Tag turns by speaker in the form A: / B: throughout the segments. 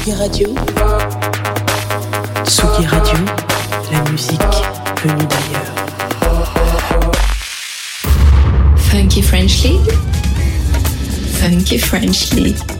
A: Tsugi Radio. Tsugi Radio, la musique venue d'ailleurs.
B: Funky
C: French League. Funky French League.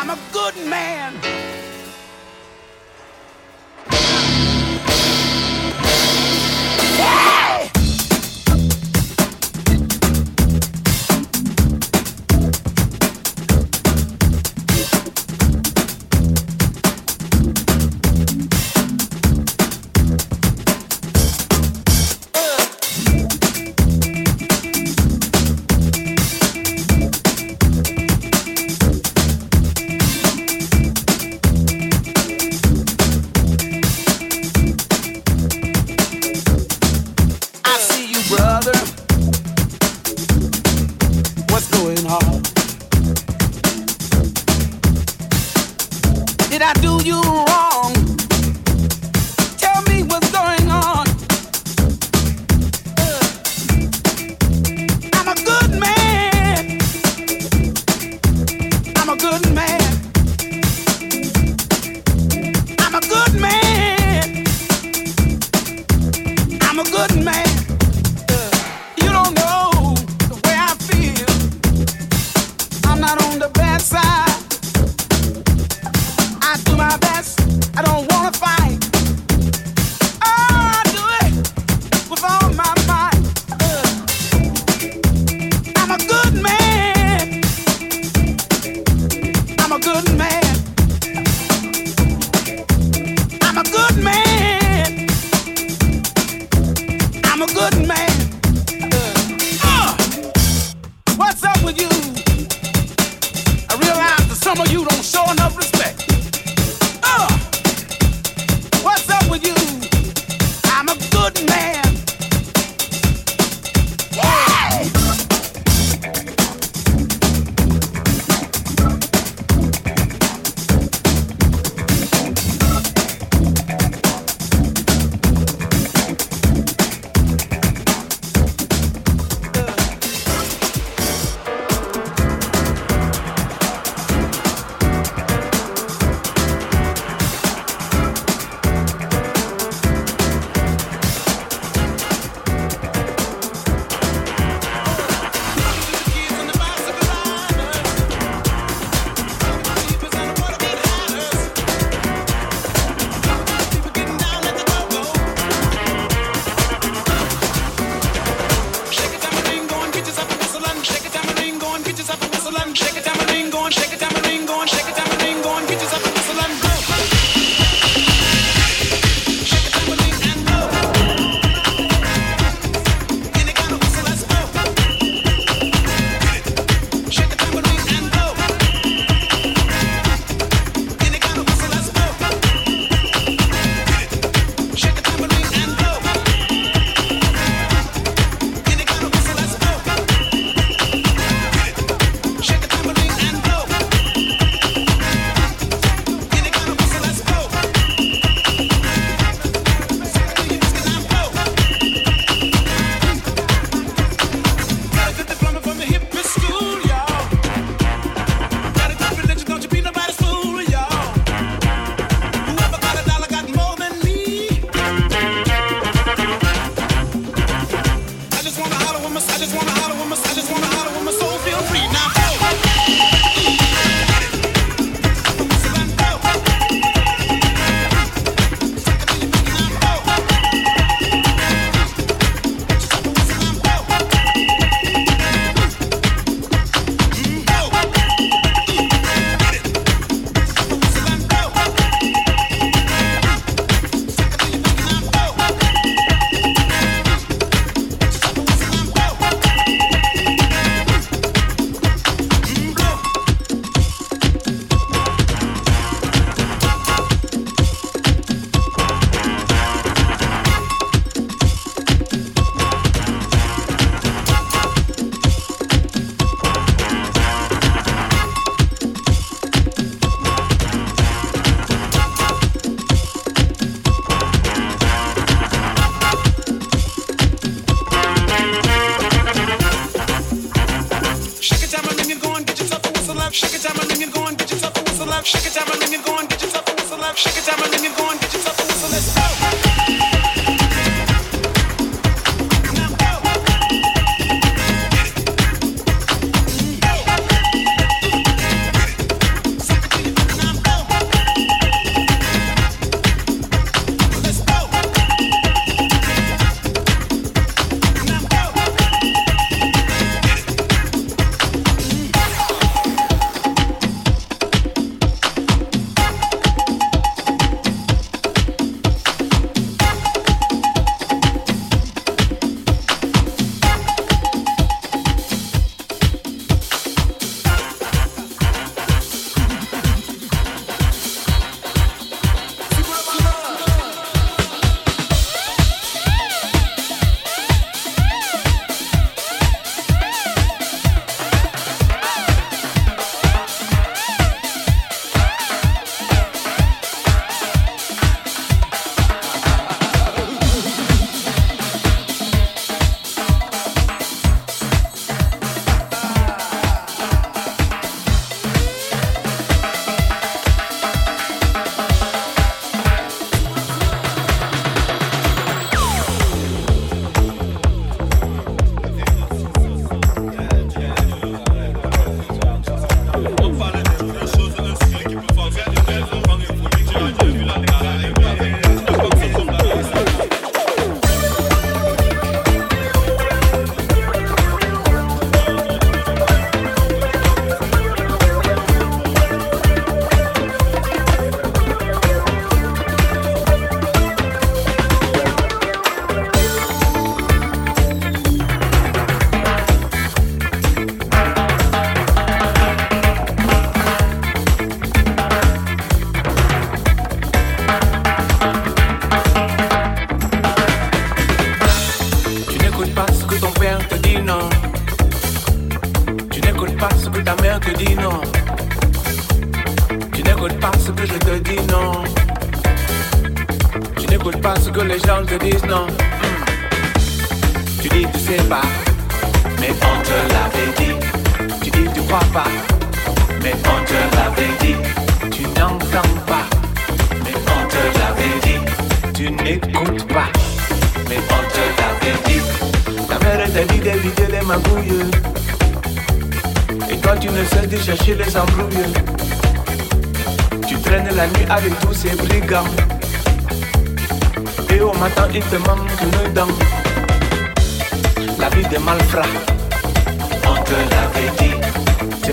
C: I'm a
D: good man.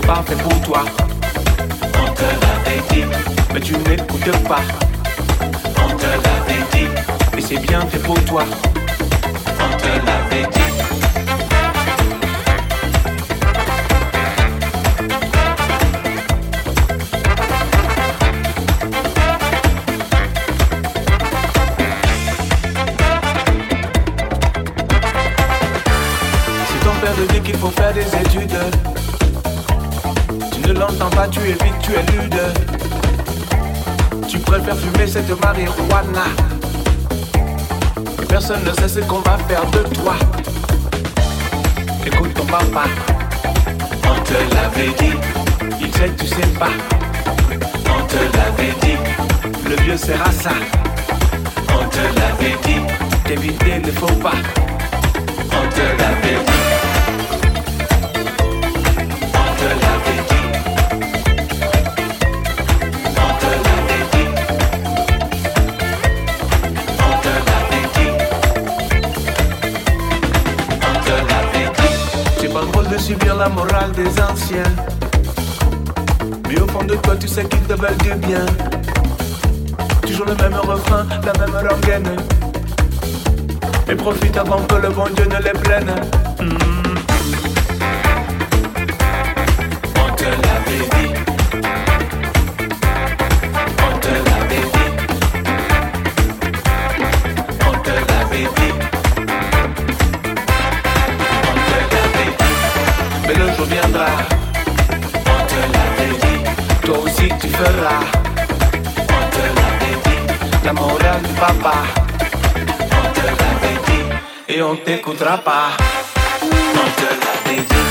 E: pas fait pour toi. On te l'avait dit, mais tu n'écoutes pas. On
F: te l'avait dit, mais c'est bien fait pour toi. On te l'avait dit. C'est ton père de dit qu'il faut faire des études l'entends pas, tu évites, tu es lude. Tu préfères fumer cette marijuana. Personne ne sait ce qu'on va faire de toi. Écoute ton papa, on te l'avait dit. Il sait que tu sais pas, on te l'avait dit. Le vieux sera ça, on te l'avait dit. D'éviter ne faut pas, on te l'avait dit. subir la morale des anciens. Mais au fond de toi, tu sais qu'ils te veulent du bien. Toujours le même refrain, la même rengaine. Et profite avant que le bon Dieu ne les prenne. verrà. Oltre la vedi, l'amore al papà. Oltre la vedi, e on
G: te cutrapa Oltre
H: la vedi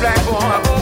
H: black boy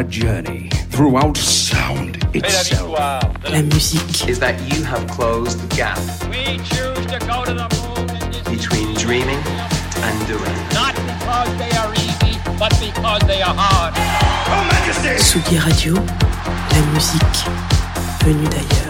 H: a journey throughout sound itself.
A: la musique,
I: is that you have closed the gap
J: We choose to go to the moon
I: between dreaming and doing?
J: not because they are easy, but because they are hard.
A: Tsugi Radio, la musique venue d'ailleurs.